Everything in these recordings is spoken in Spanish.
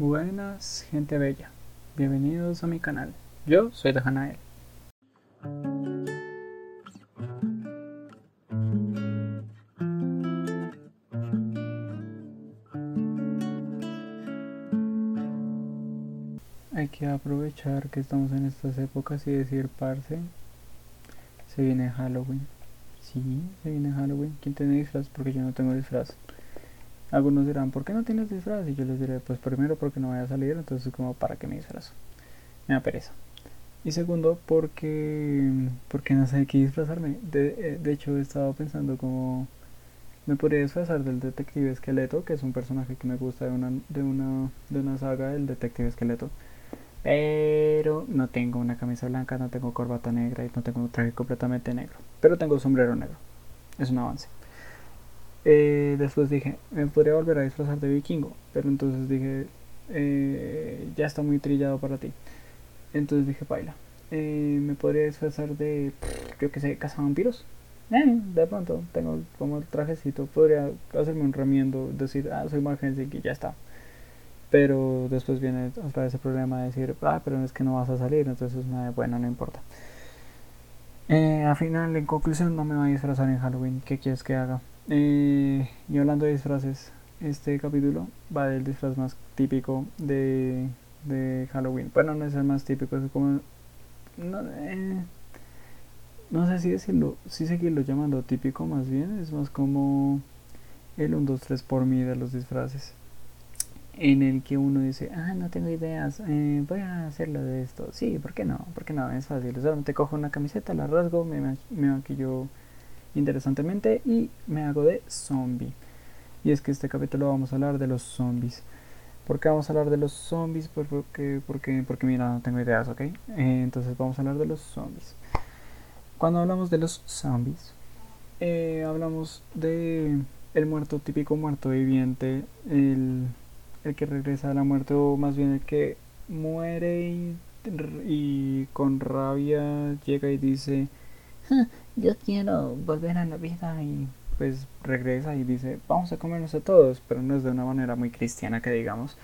Buenas, gente bella. Bienvenidos a mi canal. Yo soy Dejanael. Hay que aprovechar que estamos en estas épocas y decir, parce, se viene Halloween. Sí, se viene Halloween. ¿Quién tiene disfraz? Porque yo no tengo disfraz. Algunos dirán, ¿por qué no tienes disfraz? Y yo les diré, pues primero porque no voy a salir, entonces como para qué me disfrazo. Me da pereza. Y segundo, porque, porque no sé qué disfrazarme. De, eh, de hecho, he estado pensando como me podría disfrazar del detective esqueleto, que es un personaje que me gusta de una, de una, de una saga del detective esqueleto. Pero no tengo una camisa blanca, no tengo corbata negra y no tengo un traje completamente negro. Pero tengo sombrero negro. Es un avance. Eh, después dije, me podría volver a disfrazar de vikingo, pero entonces dije, eh, ya está muy trillado para ti. Entonces dije, baila, eh, me podría disfrazar de, yo que sé, cazavampiros. De pronto tengo como el trajecito, podría hacerme un remiendo, decir, ah, soy Margensi y ya está. Pero después viene otra vez el problema de decir, ah, pero es que no vas a salir, entonces, bueno, no importa. Eh, al final, en conclusión, no me voy a disfrazar en Halloween. ¿Qué quieres que haga? Eh, y hablando de disfraces, este capítulo va del disfraz más típico de, de Halloween. Bueno, no es el más típico, es como... No, eh, no sé si decirlo, si seguirlo llamando típico más bien, es más como el 1, 2, 3 por mí de los disfraces. En el que uno dice, ah, no tengo ideas, eh, voy a hacerlo de esto. Sí, ¿por qué no? ¿Por qué no? Es fácil. Solamente cojo una camiseta, la rasgo, me, me maquillo interesantemente y me hago de zombie. Y es que este capítulo vamos a hablar de los zombies. ¿Por qué vamos a hablar de los zombies? Porque, porque, porque mira, no tengo ideas, ¿ok? Eh, entonces vamos a hablar de los zombies. Cuando hablamos de los zombies, eh, hablamos de el muerto típico muerto viviente, el, el, que regresa a la muerte o más bien el que muere y, y con rabia llega y dice yo quiero volver a la vida y pues regresa y dice, vamos a comernos a todos, pero no es de una manera muy cristiana que digamos.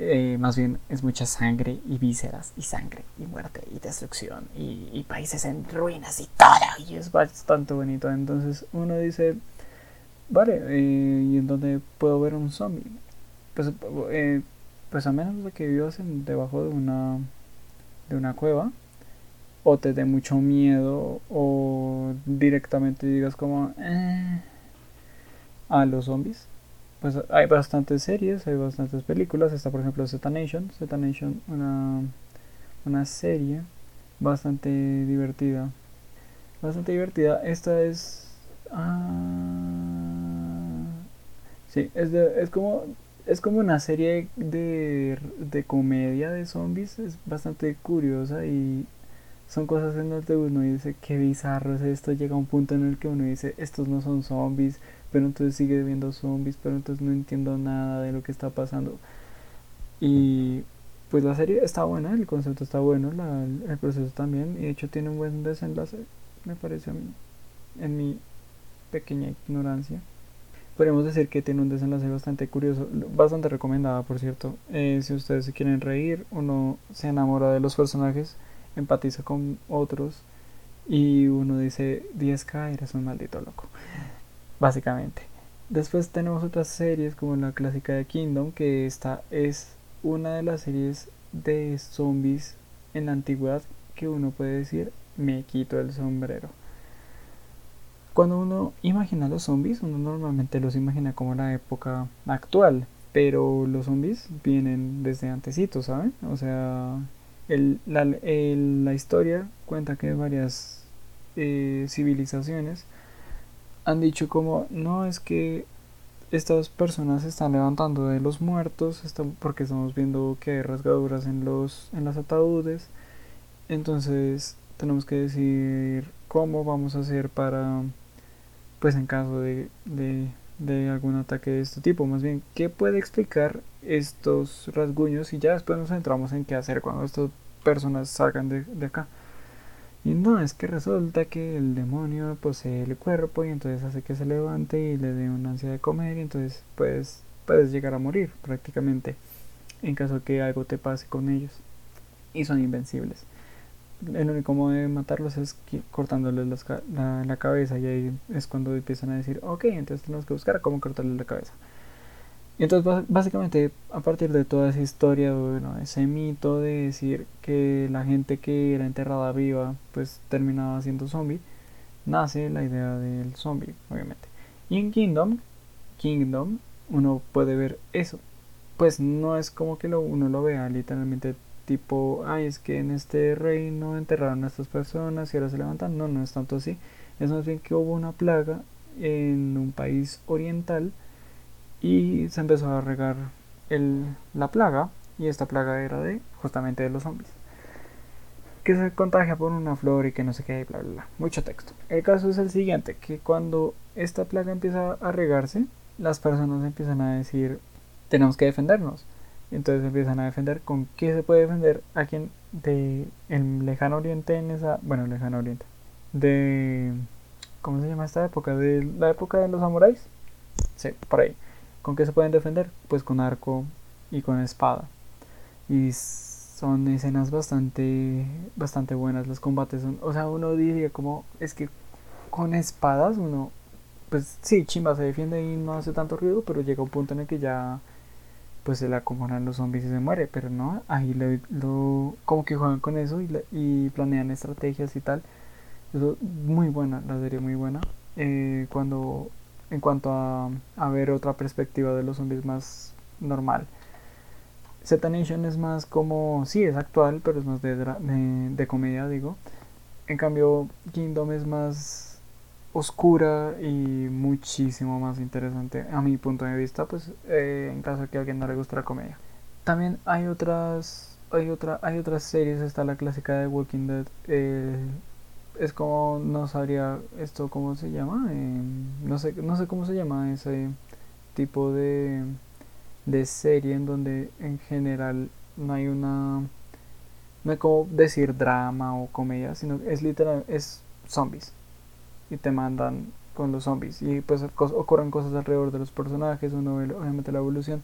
Eh, más bien es mucha sangre y vísceras y sangre y muerte y destrucción y, países en ruinas y todo y es bastante bonito. Entonces uno dice vale eh, y en dónde puedo ver un zombie pues eh, pues a menos de que vivas debajo de una de una cueva o te dé mucho miedo o directamente digas como eh, a los zombies pues hay bastantes series hay bastantes películas. Está por ejemplo Z Nation. Z Nation una una serie bastante divertida. Bastante divertida. Esta es ah, sí es es como es como una serie de, de comedia de zombies. Es bastante curiosa y son cosas en que uno dice, qué bizarro es esto, llega un punto en el que uno dice, estos no son zombies, pero entonces sigue viendo zombies, pero entonces no entiendo nada de lo que está pasando. Y pues la serie está buena, el concepto está bueno, el proceso también, y de hecho tiene un buen desenlace, me parece a mí, en mi pequeña ignorancia. Podríamos decir que tiene un desenlace bastante curioso, bastante recomendada, por cierto. Eh, si ustedes se quieren reír, uno se enamora de los personajes empatiza con otros y uno dice 10k eres un maldito loco básicamente después tenemos otras series como la clásica de Kingdom que esta es una de las series de zombies en la antigüedad que uno puede decir me quito el sombrero cuando uno imagina los zombies uno normalmente los imagina como la época actual pero los zombies vienen desde antecitos ¿saben? o sea el, la, la, historia cuenta que varias eh, civilizaciones han dicho como no es que estas personas se están levantando de los muertos están, porque estamos viendo que hay rasgaduras en los en las ataúdes. Entonces tenemos que decir cómo vamos a hacer para pues en caso de, de algún ataque de este tipo más bien qué puede explicar estos rasguños y ya después nos centramos en qué hacer cuando estas personas salgan de, acá. Y no, es que resulta que el demonio posee el cuerpo y entonces hace que se levante y le dé una ansia de comer y entonces pues puedes llegar a morir prácticamente. en caso que algo te pase con ellos. Y son invencibles. El único modo de matarlos es cortándoles la, cabeza y ahí es cuando empiezan a decir, ok, entonces tenemos que buscar cómo cortarles la cabeza. Y entonces básicamente a partir de toda esa historia, bueno, ese mito de decir que la gente que era enterrada viva pues terminaba siendo zombie, nace la idea del zombie, obviamente. Y en Kingdom, Kingdom, uno puede ver eso. Pues no es como que uno lo vea literalmente tipo, ay, es que en este reino enterraron a estas personas y ahora se levantan. No, no es tanto así. Es más bien que hubo una plaga en un país oriental y se empezó a regar la plaga y esta plaga era de justamente de los zombies que se contagia por una flor y que no sé qué, bla, bla, bla. Mucho texto. El caso es el siguiente, que cuando esta plaga empieza a regarse, las personas empiezan a decir, tenemos que defendernos. Entonces empiezan a defender con qué se puede defender a quien de el lejano oriente en esa, bueno, lejano oriente, de, ¿cómo se llama esta época? De la época de los samuráis. Sí, por ahí. ¿Con qué se pueden defender? Pues con arco y con espada. Y son escenas bastante bastante buenas los combates son, o sea uno diría como es que con espadas uno pues sí chimba se defiende y no hace tanto ruido pero llega un punto en el que ya pues se le acomodan los zombies y se muere pero no ahí lo, como que juegan con eso y, y, planean estrategias y tal. Eso muy buena la serie muy buena. Eh, cuando en cuanto a, a ver otra perspectiva de los zombies más normal. Z Nation es más como, sí, es actual, pero es más de, de, comedia, digo. En cambio, Kingdom es más oscura y muchísimo más interesante a mi punto de vista, pues eh, en caso que a alguien no le guste la comedia. También hay otras, hay otra, hay otras series, está la clásica de Walking Dead. Eh, es como, no sabría esto cómo se llama, eh, no sé, no sé cómo se llama ese tipo de de serie en donde en general no hay una no hay como decir drama o comedia sino es literal es zombies y te mandan con los zombies. Y pues ocurren cosas alrededor de los personajes uno ve obviamente la evolución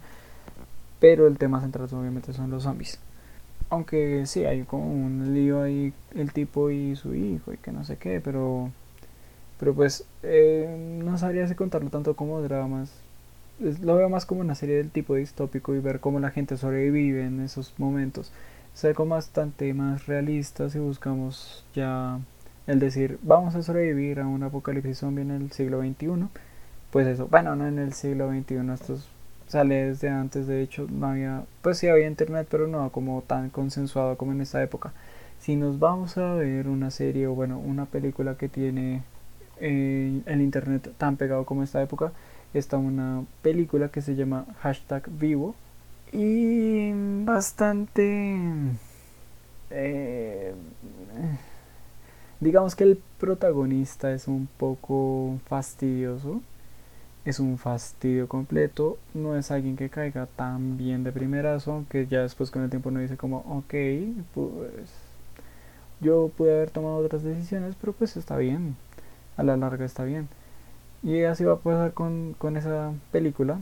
pero el tema central obviamente son los zombies. Aunque sí hay como un lío ahí el tipo y su hijo y que no sé qué pero pero pues eh, no sabría si contarlo tanto como dramas. Lo veo más como una serie del tipo distópico y ver cómo la gente sobrevive en esos momentos. Es algo bastante más realista si buscamos ya el decir vamos a sobrevivir a un apocalipsis zombie en el siglo XXI. Pues eso, bueno, no en el siglo XXI, esto sale desde antes, de hecho no había, pues sí había internet, pero no como tan consensuado como en esta época. Si nos vamos a ver una serie o bueno, una película que tiene eh, el internet tan pegado como esta época, está una película que se llama Hashtag Vivo y bastante... Eh, digamos que el protagonista es un poco fastidioso, es un fastidio completo, no es alguien que caiga tan bien de primerazo, aunque ya después con el tiempo uno dice como, ok, pues yo pude haber tomado otras decisiones, pero pues está bien, a la larga está bien. Y así va a pasar con, con esa película.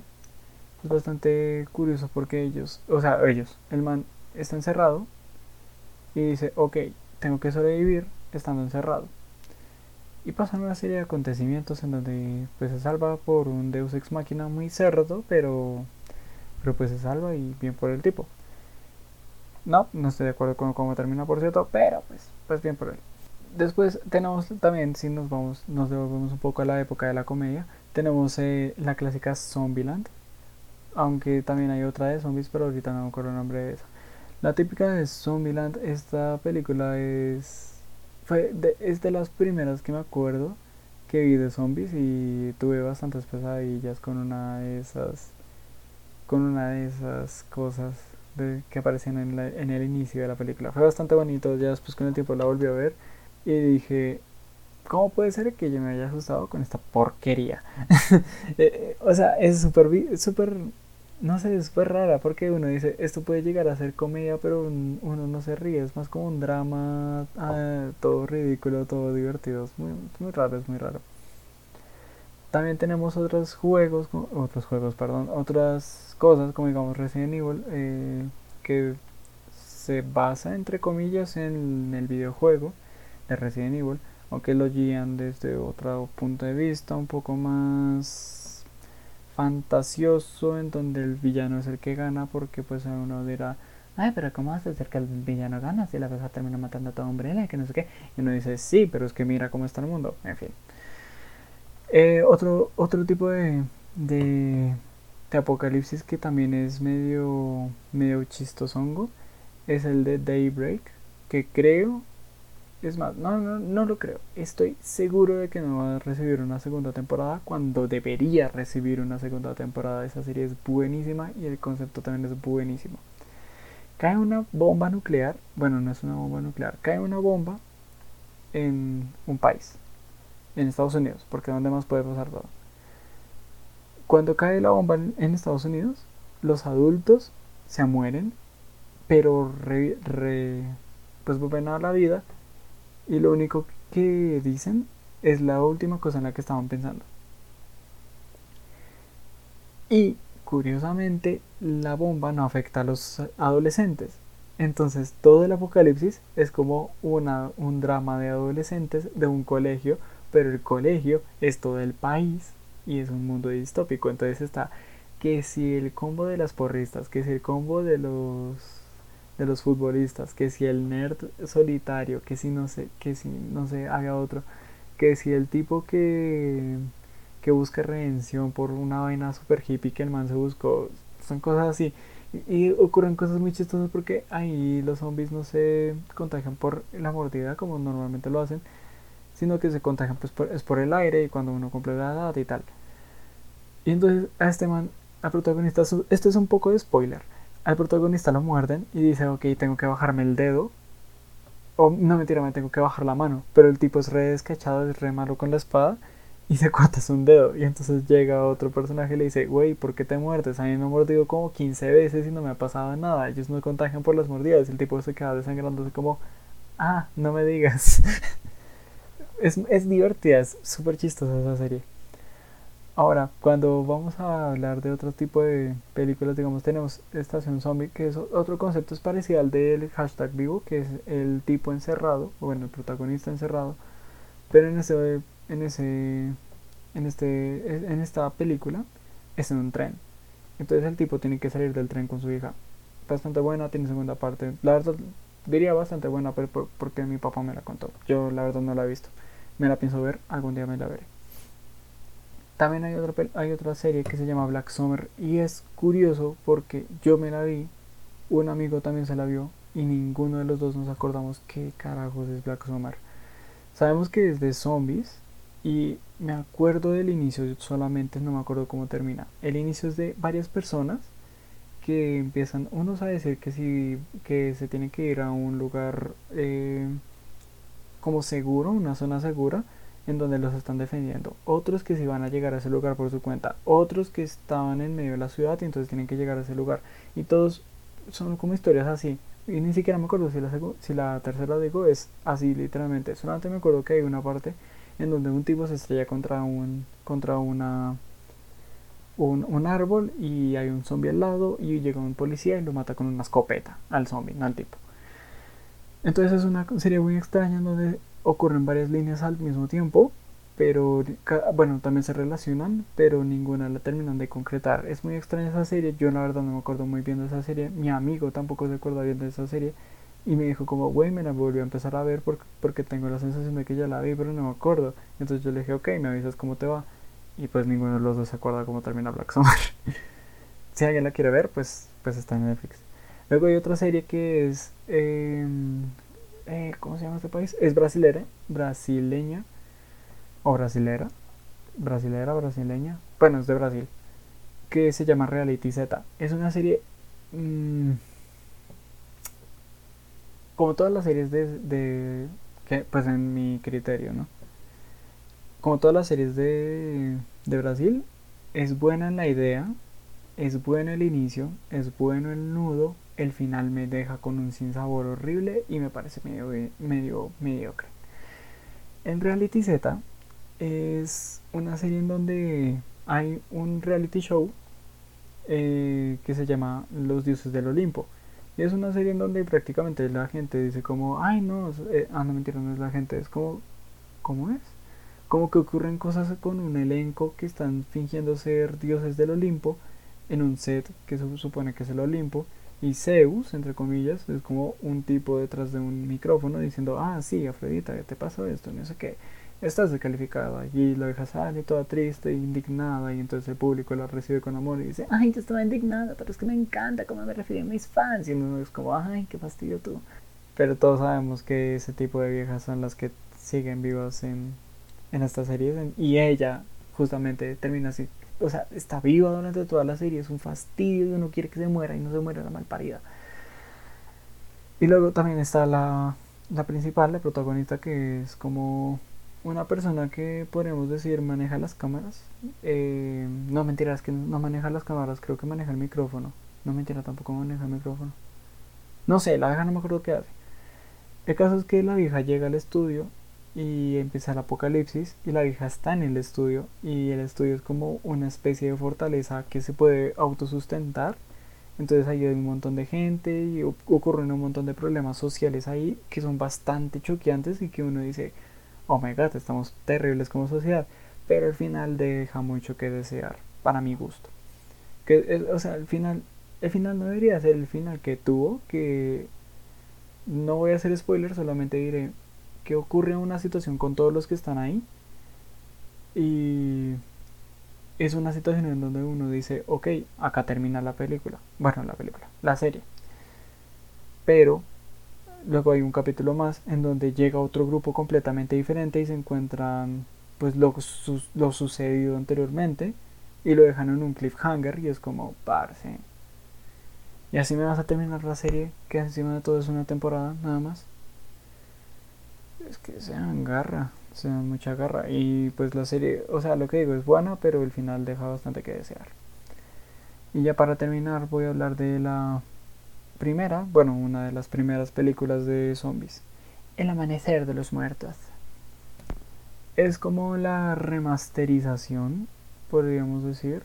Es bastante curioso porque ellos, o sea, ellos, el man está encerrado y dice, ok, tengo que sobrevivir estando encerrado. Y pasan una serie de acontecimientos en donde pues se salva por un Deus Ex Máquina muy cerdo, pero, pero pues se salva y bien por el tipo. No, no estoy de acuerdo con cómo termina por cierto, pero pues, pues bien por él después tenemos también, si nos vamos, nos devolvemos un poco a la época de la comedia, tenemos eh, la clásica Zombieland, aunque también hay otra de zombies, pero ahorita no me acuerdo el nombre de esa. La típica de Zombieland, esta película es, fue de, es de las primeras que me acuerdo que vi de zombies y tuve bastantes pesadillas con una de esas, con una de esas cosas de, que aparecían en, en el inicio de la película. Fue bastante bonito, ya después con el tiempo la volví a ver y dije, ¿cómo puede ser que yo me haya asustado con esta porquería? Eh, eh, o sea, es súper, súper, no sé, es súper rara porque uno dice, esto puede llegar a ser comedia, pero uno no se ríe, es más como un drama, ah, todo ridículo, todo divertido, es muy, muy raro, es muy raro. también tenemos otros juegos, otros juegos, perdón, otras cosas como digamos Resident Evil eh, que se basa entre comillas en el videojuego de Resident Evil, aunque lo guían desde otro punto de vista un poco más fantasioso en donde el villano es el que gana porque pues uno dirá ay, pero ¿cómo hace ser que el villano gana si la cosa termina matando a todo hombre, que no sé qué? Y uno dice, sí, pero es que mira cómo está el mundo, en fin. Eh, otro, otro tipo de, de, apocalipsis que también es medio, medio chistosongo es el de Daybreak, que creo, es más, no, no, no lo creo, estoy seguro de que no va a recibir una segunda temporada cuando debería recibir una segunda temporada. Esa serie es buenísima y el concepto también es buenísimo. Cae una bomba nuclear, bueno, no es una bomba nuclear, cae una bomba en un país, en Estados Unidos, porque ¿dónde más puede pasar todo? Cuando cae la bomba en Estados Unidos, los adultos se mueren, pero pues vuelven a la vida y lo único que dicen es la última cosa en la que estaban pensando. Y curiosamente la bomba no afecta a los adolescentes. Entonces todo el apocalipsis es como una, un drama de adolescentes de un colegio, pero el colegio es todo el país y es un mundo distópico. Entonces está que si el combo de las porristas, que si el combo de los de los futbolistas, que si el nerd solitario, que si no sé, que si no sé, haga otro, que si el tipo que que busca redención por una vaina super hippie que el man se buscó. Son cosas así. Y, ocurren cosas muy chistosas porque ahí los zombies no se contagian por la mordida como normalmente lo hacen, sino que se contagian pues por, es por el aire y cuando uno cumple la edad y tal. Y entonces a este man, al protagonista, esto es un poco de spoiler. Al protagonista lo muerden y dice, ok, tengo que bajarme el dedo. O no mentira, me tengo que bajar la mano. Pero el tipo es re descachado, es re malo con la espada y se cortas un dedo. Y entonces llega otro personaje y le dice, güey, ¿por qué te muertes? A mí me han mordido como 15 veces y no me ha pasado nada. Ellos no contagian por las mordidas. El tipo se queda desangrándose como, ah, no me digas. es, es divertida, es súper chistosa esa serie. Ahora, cuando vamos a hablar de otro tipo de películas, digamos, tenemos Estación Zombie, que es otro concepto, es parecido al del hashtag vivo, que es el tipo encerrado, o bueno, el protagonista encerrado, pero en ese en ese en este en esta película es en un tren. Entonces el tipo tiene que salir del tren con su hija. Bastante buena tiene segunda parte. La verdad diría bastante buena pero porque mi papá me la contó. Yo la verdad no la he visto. Me la pienso ver algún día me la veré también hay otra hay otra serie que se llama Black Summer y es curioso porque yo me la vi un amigo también se la vio y ninguno de los dos nos acordamos qué carajos es Black Summer sabemos que es de zombies y me acuerdo del inicio, solamente no me acuerdo cómo termina. El inicio es de varias personas que empiezan unos a decir que si que se tienen que ir a un lugar eh, como seguro, una zona segura en donde los están defendiendo, otros que si van a llegar a ese lugar por su cuenta, otros que estaban en medio de la ciudad y entonces tienen que llegar a ese lugar. Y todos son como historias así. Y ni siquiera me acuerdo si la, si la tercera digo es así literalmente, solamente me acuerdo que hay una parte en donde un tipo se estrella contra un contra una un, árbol y hay un zombie al lado y llega un policía y lo mata con una escopeta al zombie, no al tipo. Entonces es una serie muy extraña en donde ocurren varias líneas al mismo tiempo, pero bueno, también se relacionan, pero ninguna la terminan de concretar. Es muy extraña esa serie, yo la verdad no me acuerdo muy bien de esa serie, mi amigo tampoco se acuerda bien de esa serie y me dijo como, güey, me la volvió a empezar a ver porque, porque tengo la sensación de que ya la vi, pero no me acuerdo. Entonces yo le dije, ok, me avisas cómo te va. Y pues ninguno de los dos se acuerda cómo termina Black Summer. si alguien la quiere ver, pues, pues está en Netflix. Luego hay otra serie que es... Em, eh, ¿Cómo se llama este país? Es brasilera, brasileña. O brasilera. Brasilera, brasileña. Bueno, es de Brasil. Que se llama Reality Z. Es una serie... Mmm, como todas las series de, que, pues en mi criterio, ¿no? Como todas las series de, de Brasil, es buena la idea, es bueno el inicio, es bueno el nudo, el final me deja con un sinsabor horrible y me parece medio, medio mediocre. En Reality Z es una serie en donde hay un reality show eh, que se llama Los Dioses del Olimpo. Y es una serie en donde prácticamente la gente dice como, ay no, eh, ah no mentira, no es la gente, es como, ¿cómo es? Como que ocurren cosas con un elenco que están fingiendo ser dioses del Olimpo en un set que se supone que es el Olimpo y Zeus, entre comillas, es como un tipo detrás de un micrófono diciendo, ah, sí, Afrodita, ¿qué te pasó esto? No sé qué. Estás descalificada. Y la vieja sale toda triste, indignada, y entonces el público la recibe con amor y dice, ay, yo estaba indignada, pero es que me encanta cómo me refieren mis fans. Y uno es como, ay, qué fastidio tú. Pero todos sabemos que ese tipo de viejas son las que siguen vivas en, en esta serie. Y ella justamente termina así o sea, está viva durante toda la serie, es un fastidio y uno quiere que se muera y no se muera la malparida. Y luego también está la, la principal, la protagonista, que es como una persona que podríamos decir maneja las cámaras. Eh, no, mentira, es que no maneja las cámaras, creo que maneja el micrófono. No mentira, tampoco maneja el micrófono. No sé, la vieja no me acuerdo qué hace. El caso es que la vieja llega al estudio y empieza el apocalipsis y la vieja está en el estudio y el estudio es como una especie de fortaleza que se puede autosustentar. Entonces ahí hay un montón de gente y ocurren un montón de problemas sociales ahí que son bastante choqueantes y que uno dice oh my god estamos terribles como sociedad pero al final deja mucho que desear para mi gusto. Que o sea el final el final no debería ser el final que tuvo que no voy a hacer spoiler solamente diré que ocurre una situación con todos los que están ahí. Y es una situación en donde uno dice, ok, acá termina la película. Bueno, la película, la serie. Pero luego hay un capítulo más en donde llega otro grupo completamente diferente y se encuentran pues lo, lo sucedido anteriormente y lo dejan en un cliffhanger y es como, parce. Y así me vas a terminar la serie, que encima de todo es una temporada nada más es que sean garra, sean mucha garra. Y pues la serie, o sea, lo que digo es buena, pero el final deja bastante que desear. Y ya para terminar voy a hablar de la primera, bueno, una de las primeras películas de zombies. El amanecer de los muertos. Es como la remasterización, podríamos decir.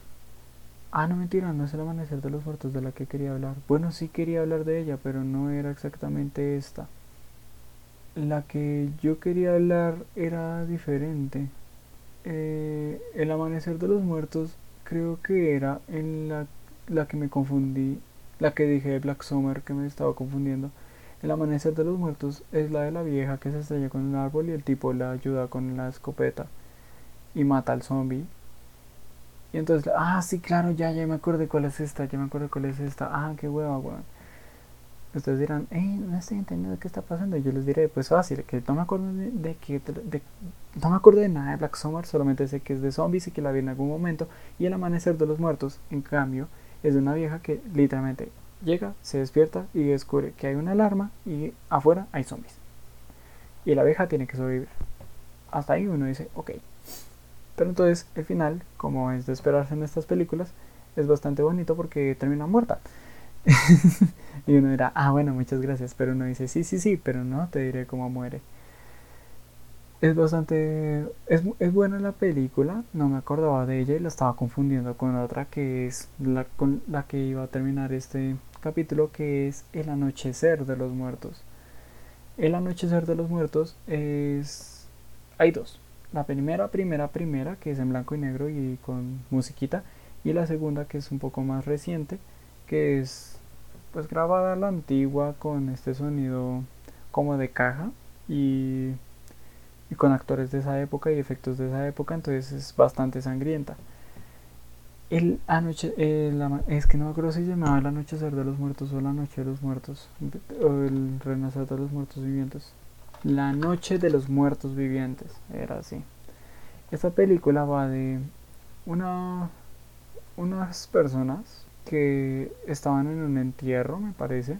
Ah, no mentira, no es el amanecer de los muertos de la que quería hablar. Bueno, sí quería hablar de ella, pero no era exactamente esta la que yo quería hablar era diferente. Eh, el amanecer de los muertos creo que era en la, la que me confundí, la que dije de Black Summer que me estaba confundiendo. El amanecer de los muertos es la de la vieja que se estrella con un árbol y el tipo la ayuda con la escopeta y mata al zombie. Y entonces, ah, sí, claro, ya, ya me acuerdo cuál es esta, ya me acuerdo cuál es esta. Ah, qué hueva, weón ustedes dirán, hey, no estoy entendiendo qué está pasando. Yo les diré, pues fácil, que no me acuerdo de, que no me acuerdo de nada de Black Summer, solamente sé que es de zombies y que la vi en algún momento. Y el amanecer de los muertos, en cambio, es de una vieja que literalmente llega, se despierta y descubre que hay una alarma y afuera hay zombies. Y la vieja tiene que sobrevivir. Hasta ahí uno dice, ok. Pero entonces el final, como es de esperarse en estas películas, es bastante bonito porque termina muerta. y uno dirá, ah, bueno, muchas gracias. Pero uno dice, sí, sí, sí, pero no te diré cómo muere. Es bastante. Es, es buena la película. No me acordaba de ella y la estaba confundiendo con otra que es la, con la que iba a terminar este capítulo, que es El Anochecer de los Muertos. El Anochecer de los Muertos es. Hay dos. La primera, primera, primera, que es en blanco y negro y con musiquita. Y la segunda, que es un poco más reciente, que es pues grabada la antigua con este sonido como de caja y, con actores de esa época y efectos de esa época, entonces es bastante sangrienta. El anoche, es que no me acuerdo si llamaba el anochecer de los muertos o la noche de los muertos o el renacer de los muertos vivientes. La noche de los muertos vivientes, era así. Esta película va de una unas personas que estaban en un entierro, me parece,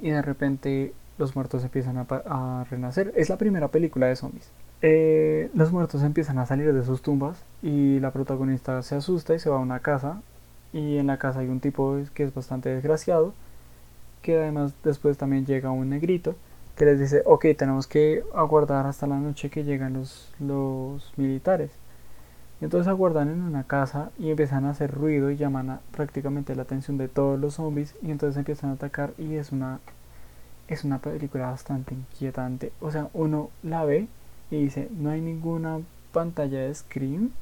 y de repente los muertos empiezan a, renacer. Es la primera película de zombies. Eh, los muertos empiezan a salir de sus tumbas y la protagonista se asusta y se va a una casa y en la casa hay un tipo que es bastante desgraciado que además después también llega un negrito que les dice, ok, tenemos que aguardar hasta la noche que llegan los, los militares. Entonces aguardan en una casa y empiezan a hacer ruido y llaman a, prácticamente la atención de todos los zombies y entonces empiezan a atacar y es una es una película bastante inquietante. O sea, uno la ve y dice, no hay ninguna pantalla de screen,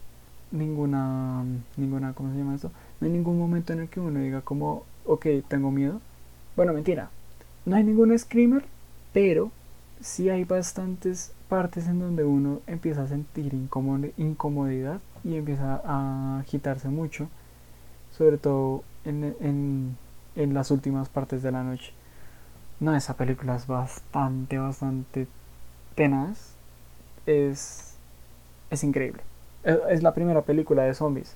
ninguna ninguna ¿cómo se llama esto? No hay ningún momento en el que uno diga como, ok, tengo miedo. Bueno, mentira. No hay ningún screamer, pero sí hay bastantes partes en donde uno empieza a sentir incomodidad y empieza a agitarse mucho, sobre todo en, las últimas partes de la noche. No, esa película es bastante, bastante tenaz. Es, es increíble. Es, la primera película de zombies.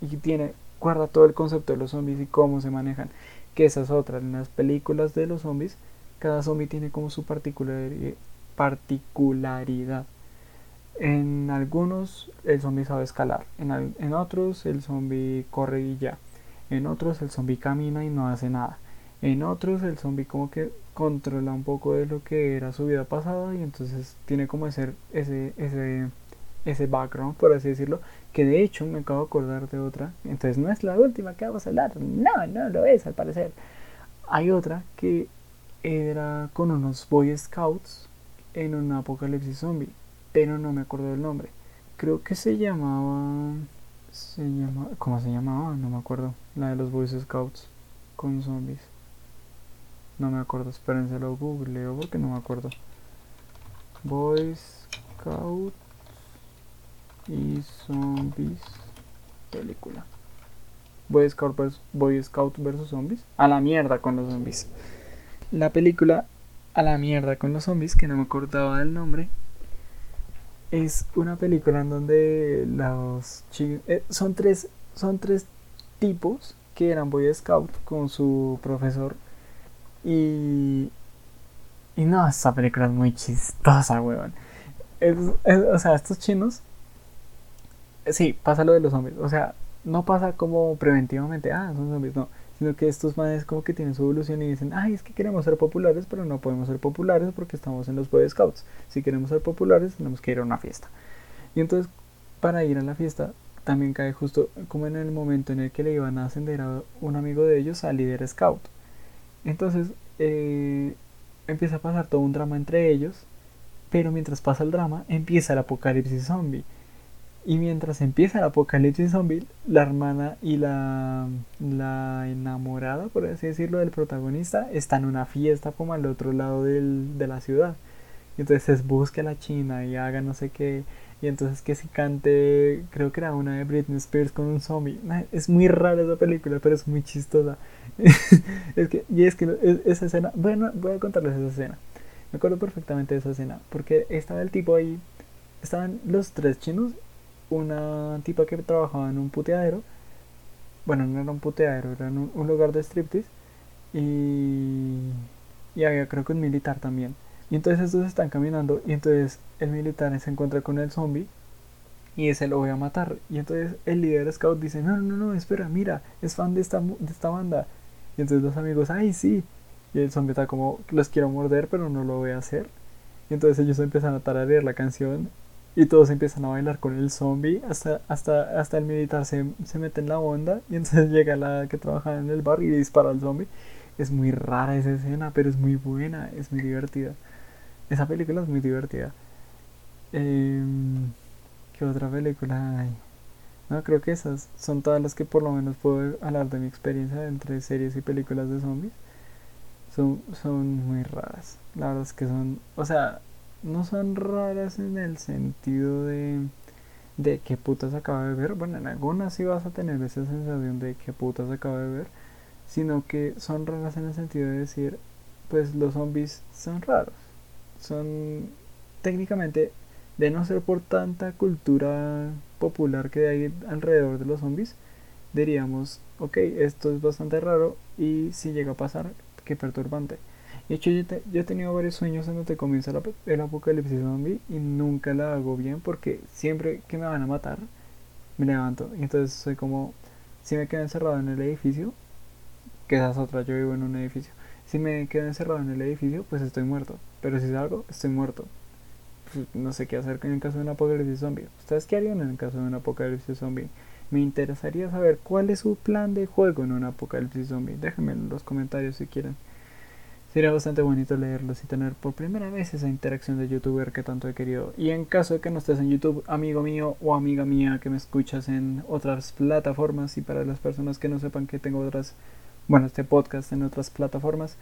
Y tiene, guarda todo el concepto de los zombies y cómo se manejan. Que esas otras, en las películas de los zombies, cada zombie tiene como su particularidad. En algunos el zombie sabe escalar, en, otros el zombie corre y ya, en otros el zombie camina y no hace nada, en otros el zombie como que controla un poco de lo que era su vida pasada y entonces tiene como ese, ese, ese, ese background, por así decirlo, que de hecho me acabo de acordar de otra, entonces no es la última que vamos a hablar, no, no lo es al parecer. Hay otra que era con unos Boy Scouts en un apocalipsis zombie pero no me acuerdo del nombre. Creo que se llamaba. Se llama, ¿Cómo se llamaba? No me acuerdo. La de los Boy Scouts con zombies. No me acuerdo, espérense, lo googleo porque no me acuerdo. Boy Scouts y zombies. Película. Boy Scout, versus, versus zombies. A la mierda con los zombies. La película A la mierda con los zombies, que no me acordaba del nombre, es una película en donde los eh, son tres son tres tipos que eran Boy Scout con su profesor. Y y no esa película es muy chistosa weón. O sea estos chinos sí pasa lo de los zombies. O sea no pasa como preventivamente ah son zombies no sino que estos madres como que tienen su evolución y dicen, ay, es que queremos ser populares, pero no podemos ser populares porque estamos en los Boy Scouts. Si queremos ser populares, tenemos que ir a una fiesta. Y entonces, para ir a la fiesta, también cae justo como en el momento en el que le iban a ascender a un amigo de ellos a líder scout. Entonces, eh, empieza a pasar todo un drama entre ellos, pero mientras pasa el drama, empieza el apocalipsis zombie. Y mientras empieza el apocalipsis zombie, la hermana y la, la enamorada, por así decirlo, del protagonista están en una fiesta como al otro lado del, de la ciudad. Y entonces busca a la china y haga no sé qué. Y entonces que si cante, creo que era una de Britney Spears con un zombie. Es muy rara esa película, pero es muy chistosa. es que, y es que esa escena, bueno, voy a contarles esa escena. Me acuerdo perfectamente de esa escena, porque estaba el tipo ahí, estaban los tres chinos una tipa que trabajaba en un puteadero. Bueno, no era un puteadero, era un, un lugar de striptease. Y, y había creo que un militar también. Y entonces estos están caminando y entonces el militar se encuentra con el zombie y ese lo voy a matar. Y entonces el líder scout dice, no, no, no, espera, mira, es fan de esta, de esta banda. Y entonces los amigos, ay, sí. Y el zombie está como, los quiero morder, pero no lo voy a hacer. Y entonces ellos empiezan a tararear la canción y todos empiezan a bailar con el zombie hasta, hasta, hasta el militar se, se mete en la onda y entonces llega la que trabaja en el bar y dispara al zombie. Es muy rara esa escena, pero es muy buena, es muy divertida. Esa película es muy divertida. Em, ¿Qué otra película hay? No, creo que esas son todas las que por lo menos puedo hablar de mi experiencia entre series y películas de zombies. Son, son muy raras. La verdad es que son, o sea, no son raras en el sentido de de qué putas acaba de ver. Bueno, en algunas sí vas a tener esa sensación de qué putas acaba de ver, sino que son raras en el sentido de decir, pues los zombies son raros. Son técnicamente, de no ser por tanta cultura popular que hay alrededor de los zombies, diríamos, ok, esto es bastante raro y si llega a pasar, qué perturbante. De hecho, yo, he tenido varios sueños en donde comienza el apocalipsis zombie y nunca la hago bien porque siempre que me van a matar, me levanto. Y entonces soy como, si me quedo encerrado en el edificio, que esa es otra, yo vivo en un edificio. Si me quedo encerrado en el edificio, pues estoy muerto. Pero si salgo, estoy muerto. Pues, no sé qué hacer en el caso de un apocalipsis zombie. ¿Ustedes qué harían en el caso de un apocalipsis zombie? Me interesaría saber cuál es su plan de juego en un apocalipsis zombie. Déjenme en los comentarios si quieren. Sería bastante bonito leerlos y tener por primera vez esa interacción de youtuber que tanto he querido. Y en caso de que no estés en YouTube, amigo mío o amiga mía que me escuchas en otras plataformas y para las personas que no sepan que tengo otras, bueno, este podcast en otras plataformas,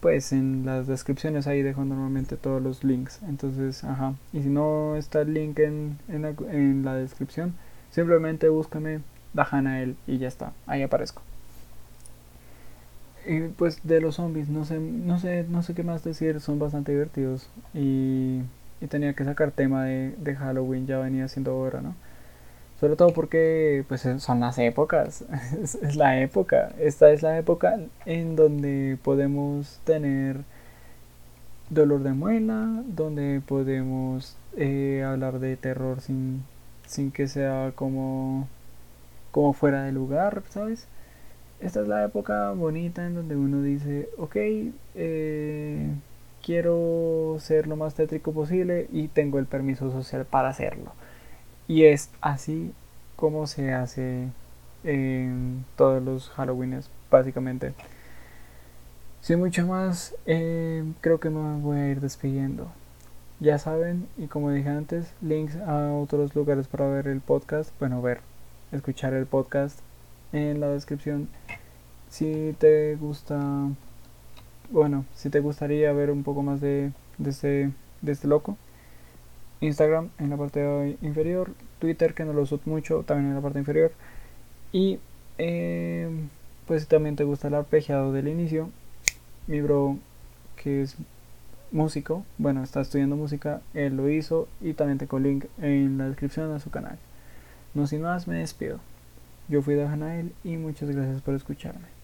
pues en las descripciones ahí dejo normalmente todos los links. Entonces, ajá. Y si no está el link en, en, la, en la descripción, simplemente búscame Dajanael y ya está. Ahí aparezco. Y pues de los zombies, no sé, no sé, no sé qué más decir, son bastante divertidos. Y, tenía que sacar tema de, de Halloween, ya venía siendo hora, ¿no? Sobre todo porque pues son las épocas, es, es, la época, esta es la época en donde podemos tener dolor de muela, donde podemos eh, hablar de terror sin, sin que sea como, como fuera de lugar, ¿sabes? Esta es la época bonita en donde uno dice, ok, eh, quiero ser lo más tétrico posible y tengo el permiso social para hacerlo. Y es así como se hace en todos los Halloweenes, básicamente. Sin mucho más, eh, creo que me voy a ir despidiendo. Ya saben, y como dije antes, links a otros lugares para ver el podcast, bueno, ver, escuchar el podcast en la descripción. Si te gusta, bueno, si te gustaría ver un poco más de, de, este, de este loco, Instagram en la parte inferior, Twitter que no lo uso mucho, también en la parte inferior. Y eh, pues si también te gusta el arpegiado del inicio, mi bro que es músico, bueno, está estudiando música, él lo hizo y también tengo link en la descripción de su canal. No sin más, me despido. Yo fui Dajanael y muchas gracias por escucharme.